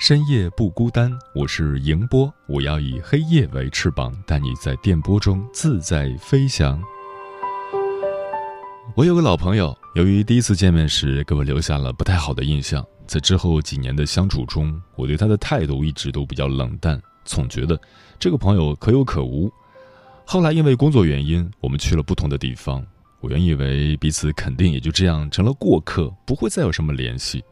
深夜不孤单。我是迎波，我要以黑夜为翅膀，带你在电波中自在飞翔。我有个老朋友，由于第一次见面时给我留下了不太好的印象，在之后几年的相处中，我对他的态度一直都比较冷淡，总觉得这个朋友可有可无。后来因为工作原因，我们去了不同的地方。我原以为彼此肯定也就这样成了过客，不会再有什么联系。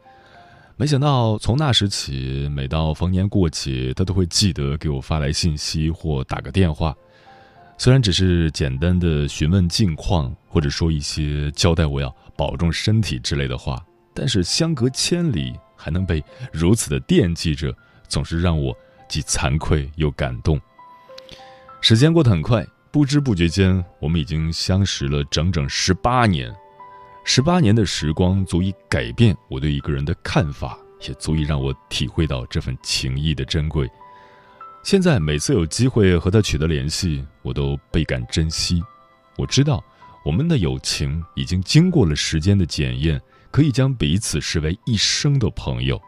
没想到从那时起，每到逢年过节，他都会记得给我发来信息或打个电话。虽然只是简单的询问近况，或者说一些交代我要保重身体之类的话，但是相隔千里还能被如此的惦记着，总是让我既惭愧又感动。时间过得很快，不知不觉间，我们已经相识了整整十八年。十八年的时光足以改变我对一个人的看法，也足以让我体会到这份情谊的珍贵。现在每次有机会和他取得联系，我都倍感珍惜。我知道，我们的友情已经经过了时间的检验，可以将彼此视为一生的朋友。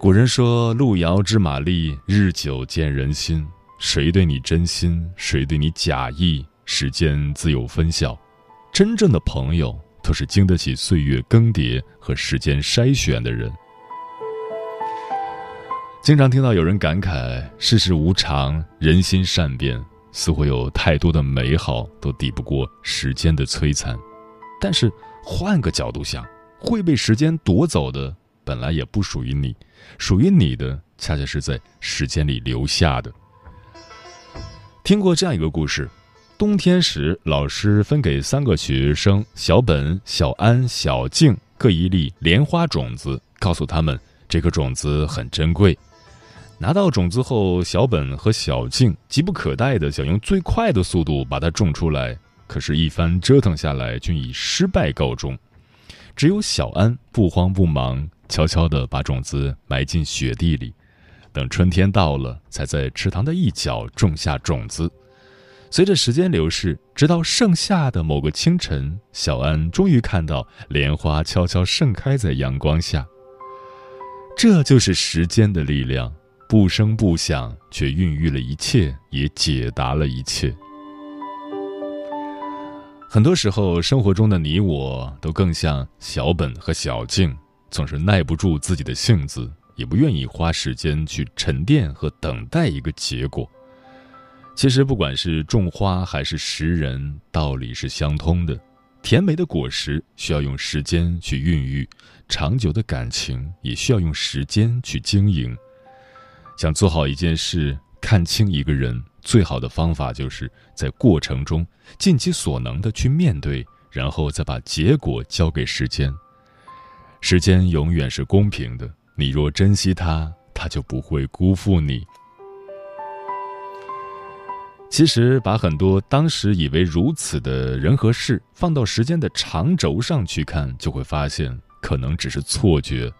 古人说：“路遥知马力，日久见人心。”谁对你真心，谁对你假意，时间自有分晓。真正的朋友，都是经得起岁月更迭和时间筛选的人。经常听到有人感慨世事无常，人心善变，似乎有太多的美好都抵不过时间的摧残。但是换个角度想，会被时间夺走的，本来也不属于你，属于你的，恰恰是在时间里留下的。听过这样一个故事：冬天时，老师分给三个学生小本、小安、小静各一粒莲花种子，告诉他们这颗种子很珍贵。拿到种子后，小本和小静急不可待地想用最快的速度把它种出来，可是，一番折腾下来，均以失败告终。只有小安不慌不忙，悄悄地把种子埋进雪地里，等春天到了，才在池塘的一角种下种子。随着时间流逝，直到盛夏的某个清晨，小安终于看到莲花悄悄盛开在阳光下。这就是时间的力量。不声不响，却孕育了一切，也解答了一切。很多时候，生活中的你我都更像小本和小静，总是耐不住自己的性子，也不愿意花时间去沉淀和等待一个结果。其实，不管是种花还是识人，道理是相通的。甜美的果实需要用时间去孕育，长久的感情也需要用时间去经营。想做好一件事，看清一个人，最好的方法就是在过程中尽其所能的去面对，然后再把结果交给时间。时间永远是公平的，你若珍惜它，它就不会辜负你。其实，把很多当时以为如此的人和事放到时间的长轴上去看，就会发现，可能只是错觉。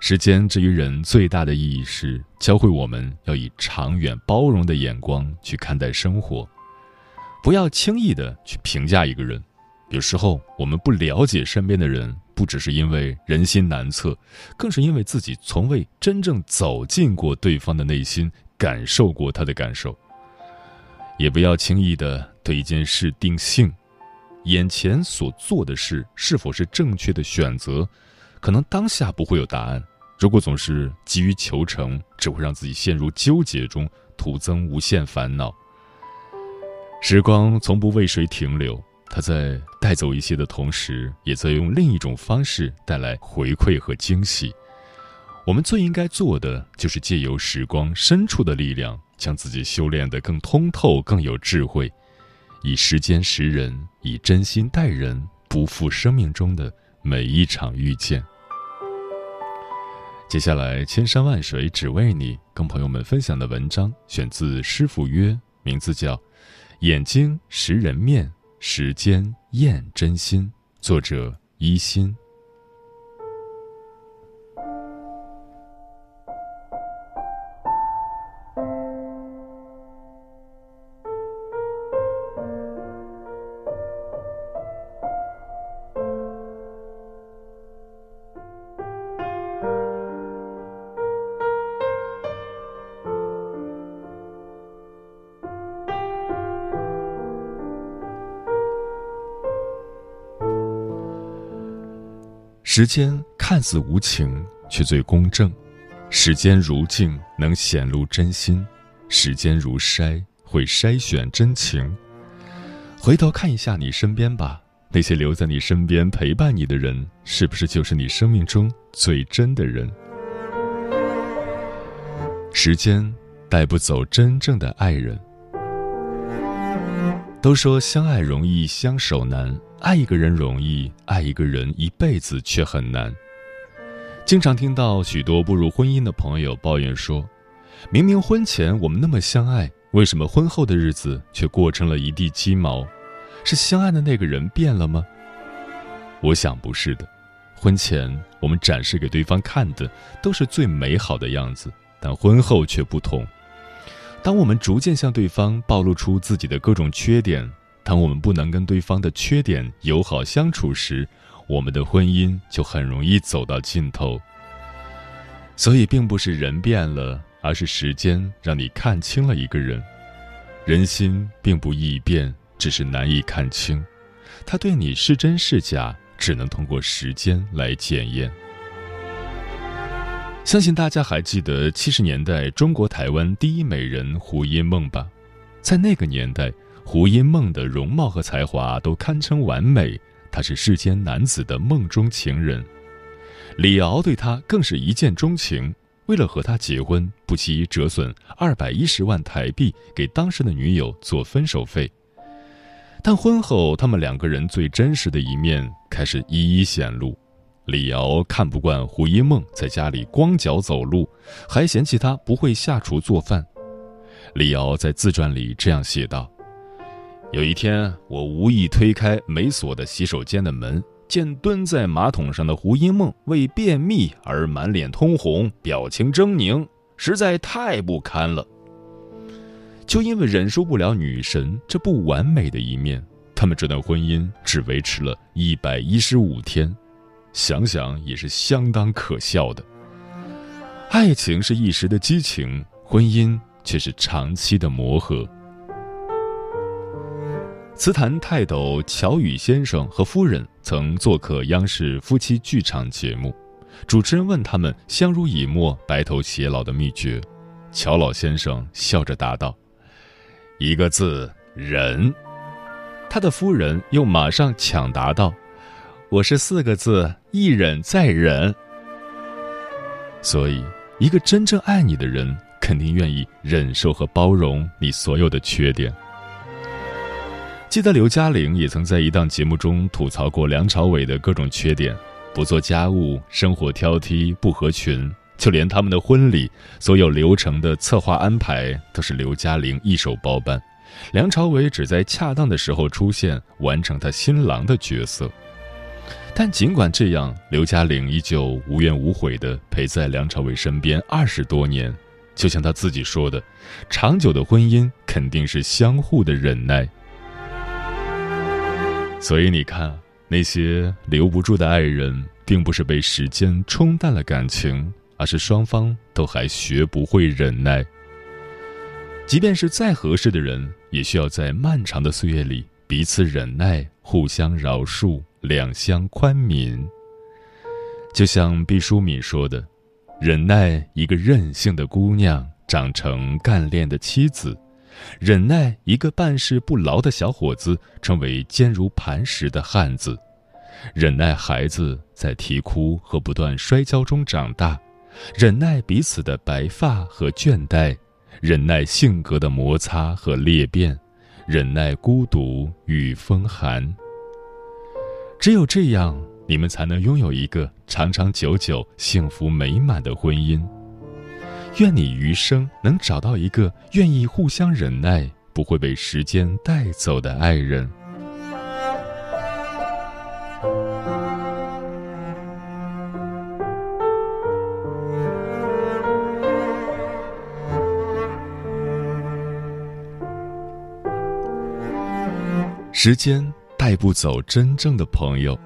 时间之于人最大的意义是教会我们要以长远包容的眼光去看待生活，不要轻易的去评价一个人。有时候我们不了解身边的人，不只是因为人心难测，更是因为自己从未真正走进过对方的内心，感受过他的感受。也不要轻易的对一件事定性，眼前所做的事是否是正确的选择，可能当下不会有答案。如果总是急于求成，只会让自己陷入纠结中，徒增无限烦恼。时光从不为谁停留，它在带走一些的同时，也在用另一种方式带来回馈和惊喜。我们最应该做的，就是借由时光深处的力量，将自己修炼得更通透、更有智慧，以时间识人，以真心待人，不负生命中的每一场遇见。接下来，千山万水只为你，跟朋友们分享的文章选自《师傅约》，名字叫《眼睛识人面，时间验真心》，作者一心。时间看似无情，却最公正；时间如镜，能显露真心；时间如筛，会筛选真情。回头看一下你身边吧，那些留在你身边陪伴你的人，是不是就是你生命中最真的人？时间带不走真正的爱人。都说相爱容易相守难，爱一个人容易，爱一个人一辈子却很难。经常听到许多步入婚姻的朋友抱怨说：“明明婚前我们那么相爱，为什么婚后的日子却过成了一地鸡毛？是相爱的那个人变了吗？”我想不是的，婚前我们展示给对方看的都是最美好的样子，但婚后却不同。当我们逐渐向对方暴露出自己的各种缺点，当我们不能跟对方的缺点友好相处时，我们的婚姻就很容易走到尽头。所以，并不是人变了，而是时间让你看清了一个人。人心并不易变，只是难以看清。他对你是真是假，只能通过时间来检验。相信大家还记得七十年代中国台湾第一美人胡因梦吧？在那个年代，胡因梦的容貌和才华都堪称完美，她是世间男子的梦中情人。李敖对她更是一见钟情，为了和她结婚，不惜折损二百一十万台币给当时的女友做分手费。但婚后，他们两个人最真实的一面开始一一显露。李敖看不惯胡因梦在家里光脚走路，还嫌弃她不会下厨做饭。李敖在自传里这样写道：“有一天，我无意推开没锁的洗手间的门，见蹲在马桶上的胡因梦为便秘而满脸通红，表情狰狞，实在太不堪了。就因为忍受不了女神这不完美的一面，他们这段婚姻只维持了一百一十五天。”想想也是相当可笑的。爱情是一时的激情，婚姻却是长期的磨合。词坛泰斗乔羽先生和夫人曾做客央视夫妻剧场节目，主持人问他们相濡以沫、白头偕老的秘诀，乔老先生笑着答道：“一个字，忍。”他的夫人又马上抢答道。我是四个字：一忍再忍。所以，一个真正爱你的人，肯定愿意忍受和包容你所有的缺点。记得刘嘉玲也曾在一档节目中吐槽过梁朝伟的各种缺点：不做家务、生活挑剔、不合群，就连他们的婚礼所有流程的策划安排，都是刘嘉玲一手包办，梁朝伟只在恰当的时候出现，完成他新郎的角色。但尽管这样，刘嘉玲依旧无怨无悔地陪在梁朝伟身边二十多年。就像他自己说的：“长久的婚姻肯定是相互的忍耐。”所以你看，那些留不住的爱人，并不是被时间冲淡了感情，而是双方都还学不会忍耐。即便是再合适的人，也需要在漫长的岁月里彼此忍耐，互相饶恕。两相宽悯，就像毕淑敏说的：“忍耐一个任性的姑娘长成干练的妻子，忍耐一个办事不牢的小伙子成为坚如磐石的汉子，忍耐孩子在啼哭和不断摔跤中长大，忍耐彼此的白发和倦怠，忍耐性格的摩擦和裂变，忍耐孤独与风寒。只有这样。你们才能拥有一个长长久久、幸福美满的婚姻。愿你余生能找到一个愿意互相忍耐、不会被时间带走的爱人。时间带不走真正的朋友。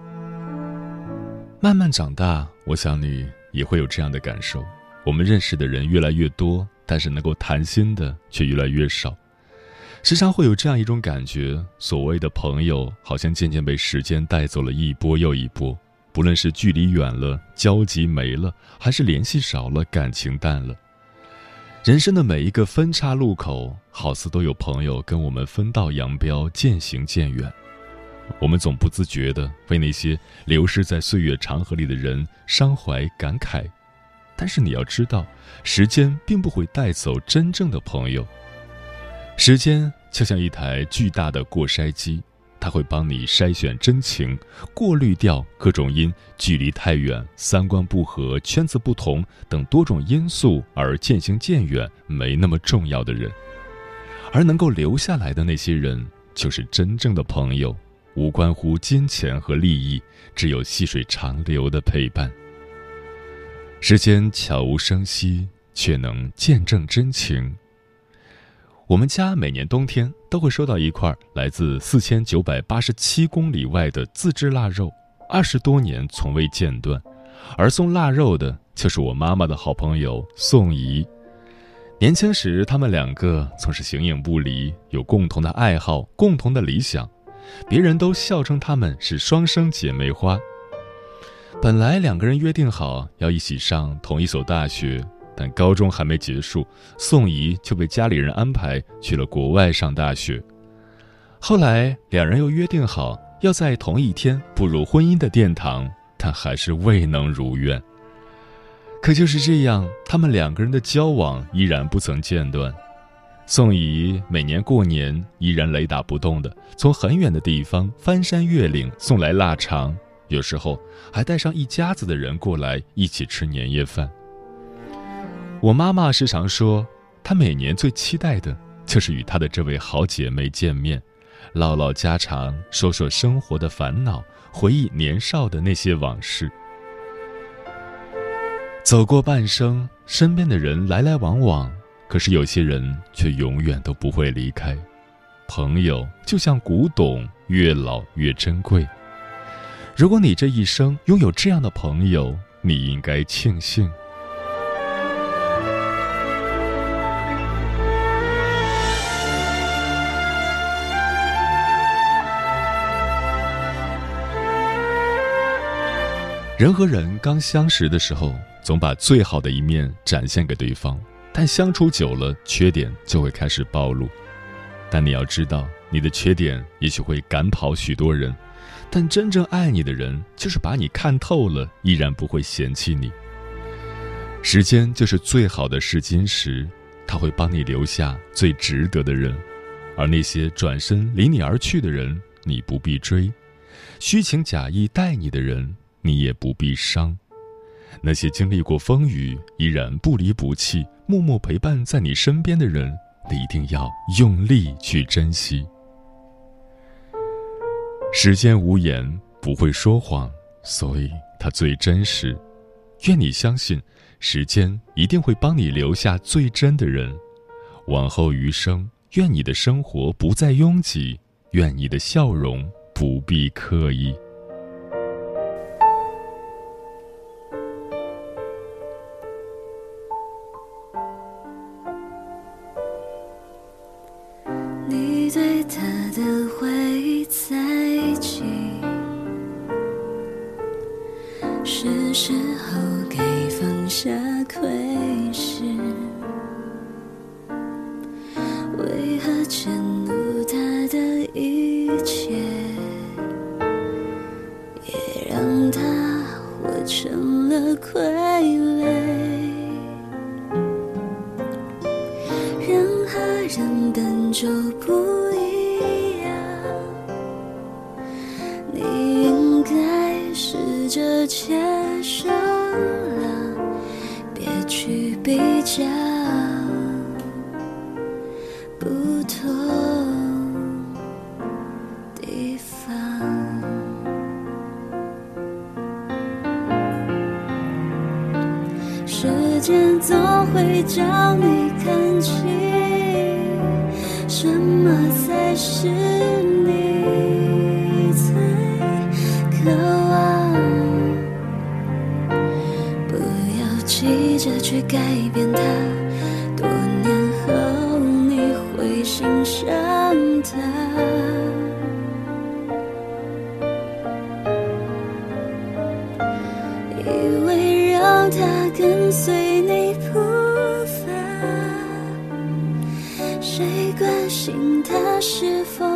慢慢长大，我想你也会有这样的感受。我们认识的人越来越多，但是能够谈心的却越来越少。时常会有这样一种感觉：所谓的朋友，好像渐渐被时间带走了一波又一波。不论是距离远了，交集没了，还是联系少了，感情淡了。人生的每一个分岔路口，好似都有朋友跟我们分道扬镳，渐行渐远。我们总不自觉地为那些流失在岁月长河里的人伤怀感慨，但是你要知道，时间并不会带走真正的朋友。时间就像一台巨大的过筛机，它会帮你筛选真情，过滤掉各种因距离太远、三观不合、圈子不同等多种因素而渐行渐远、没那么重要的人，而能够留下来的那些人，就是真正的朋友。无关乎金钱和利益，只有细水长流的陪伴。时间悄无声息，却能见证真情。我们家每年冬天都会收到一块来自四千九百八十七公里外的自制腊肉，二十多年从未间断。而送腊肉的就是我妈妈的好朋友宋怡。年轻时，他们两个总是形影不离，有共同的爱好，共同的理想。别人都笑称她们是双生姐妹花。本来两个人约定好要一起上同一所大学，但高中还没结束，宋怡就被家里人安排去了国外上大学。后来两人又约定好要在同一天步入婚姻的殿堂，但还是未能如愿。可就是这样，他们两个人的交往依然不曾间断。宋姨每年过年依然雷打不动的从很远的地方翻山越岭送来腊肠，有时候还带上一家子的人过来一起吃年夜饭。我妈妈时常说，她每年最期待的就是与她的这位好姐妹见面，唠唠家常，说说生活的烦恼，回忆年少的那些往事。走过半生，身边的人来来往往。可是有些人却永远都不会离开，朋友就像古董，越老越珍贵。如果你这一生拥有这样的朋友，你应该庆幸。人和人刚相识的时候，总把最好的一面展现给对方。但相处久了，缺点就会开始暴露。但你要知道，你的缺点也许会赶跑许多人，但真正爱你的人，就是把你看透了，依然不会嫌弃你。时间就是最好的试金石，它会帮你留下最值得的人，而那些转身离你而去的人，你不必追；虚情假意待你的人，你也不必伤。那些经历过风雨依然不离不弃、默默陪伴在你身边的人，你一定要用力去珍惜。时间无言，不会说谎，所以它最真实。愿你相信，时间一定会帮你留下最真的人。往后余生，愿你的生活不再拥挤，愿你的笑容不必刻意。就不一样，你应该试着接受了，别去比较不同地方。时间总会将你看清，么才是你最渴望。不要急着去改变它，多年后你会欣赏它。以为让它跟随你谁关心他是否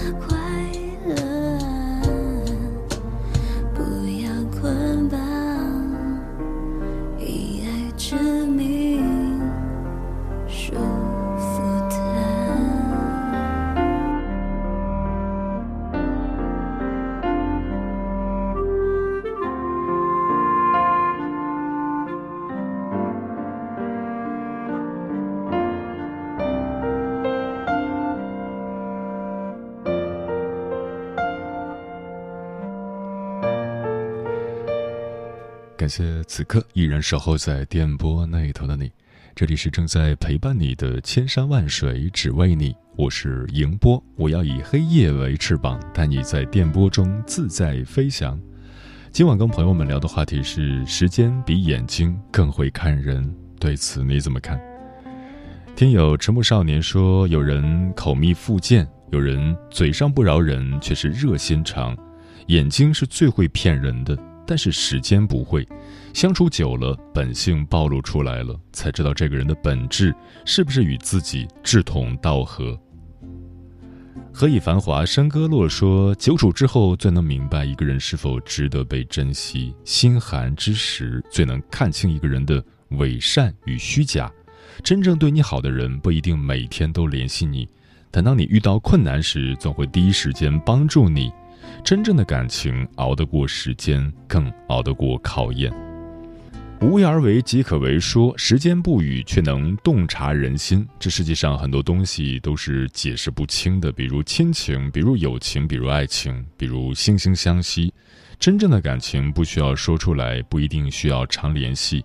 快谢此刻依然守候在电波那头的你，这里是正在陪伴你的千山万水只为你，我是迎波，我要以黑夜为翅膀，带你在电波中自在飞翔。今晚跟朋友们聊的话题是：时间比眼睛更会看人，对此你怎么看？听友迟暮少年说，有人口蜜腹剑，有人嘴上不饶人，却是热心肠。眼睛是最会骗人的，但是时间不会。相处久了，本性暴露出来了，才知道这个人的本质是不是与自己志同道合。何以繁华山歌落说，久处之后最能明白一个人是否值得被珍惜；心寒之时最能看清一个人的伪善与虚假。真正对你好的人不一定每天都联系你，但当你遇到困难时，总会第一时间帮助你。真正的感情熬得过时间，更熬得过考验。无为而为即可为，说时间不语却能洞察人心。这世界上很多东西都是解释不清的，比如亲情，比如友情，比如爱情，比如惺惺相惜。真正的感情不需要说出来，不一定需要常联系。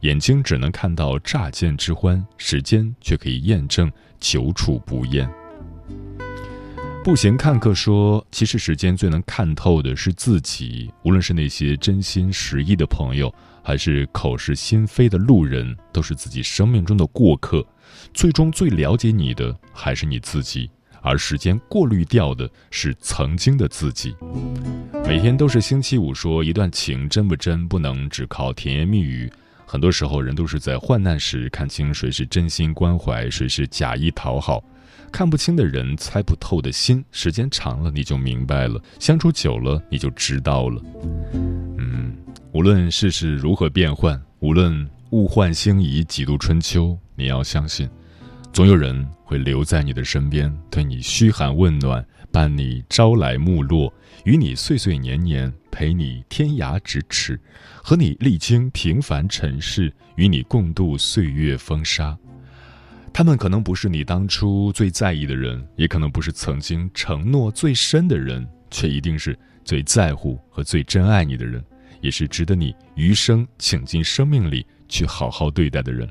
眼睛只能看到乍见之欢，时间却可以验证久处不厌。步行看客说：“其实时间最能看透的是自己，无论是那些真心实意的朋友。”还是口是心非的路人，都是自己生命中的过客。最终最了解你的还是你自己，而时间过滤掉的是曾经的自己。每天都是星期五，说一段情真不真，不能只靠甜言蜜语。很多时候，人都是在患难时看清谁是真心关怀，谁是假意讨好。看不清的人，猜不透的心，时间长了你就明白了，相处久了你就知道了。嗯。无论世事如何变幻，无论物换星移几度春秋，你要相信，总有人会留在你的身边，对你嘘寒问暖，伴你朝来暮落，与你岁岁年年，陪你天涯咫尺，和你历经平凡尘世，与你共度岁月风沙。他们可能不是你当初最在意的人，也可能不是曾经承诺最深的人，却一定是最在乎和最珍爱你的人。也是值得你余生请进生命里去好好对待的人。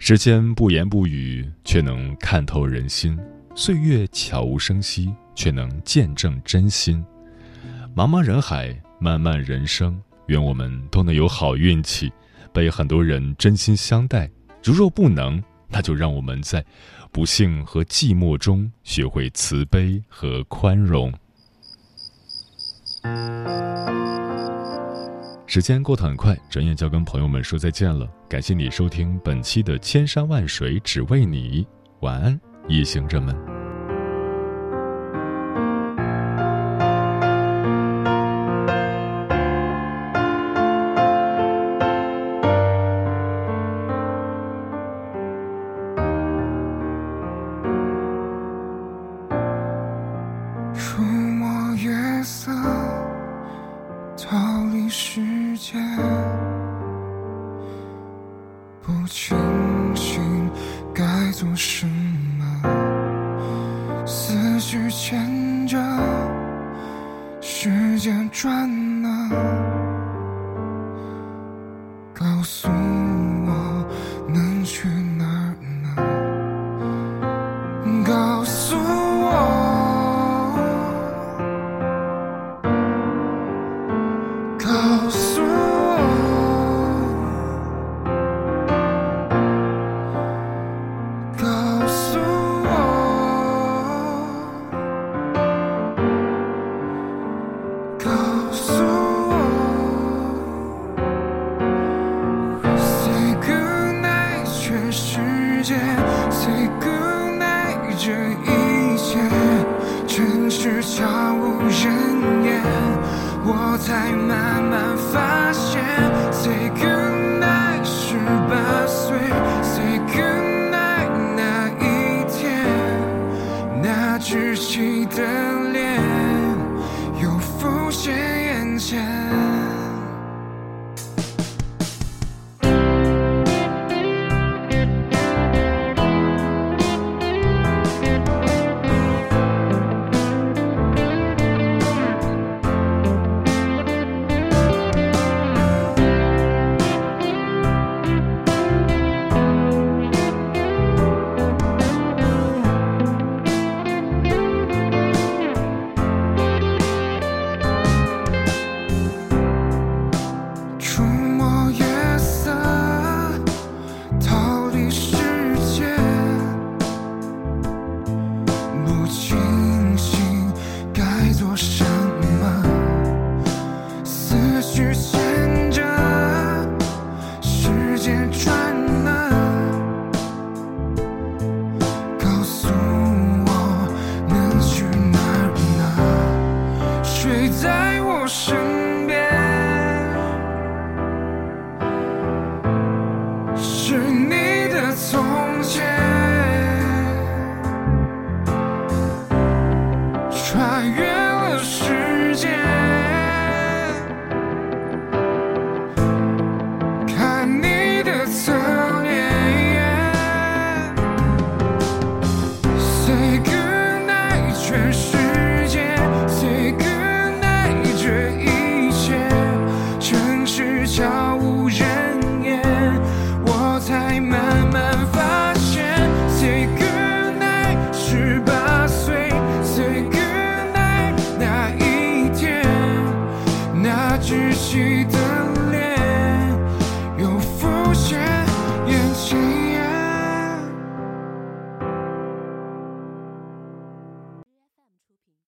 时间不言不语，却能看透人心；岁月悄无声息，却能见证真心。茫茫人海，漫漫人生，愿我们都能有好运气，被很多人真心相待。如若不能，那就让我们在不幸和寂寞中学会慈悲和宽容。时间过得很快，转眼就要跟朋友们说再见了。感谢你收听本期的《千山万水只为你》，晚安，夜行者们。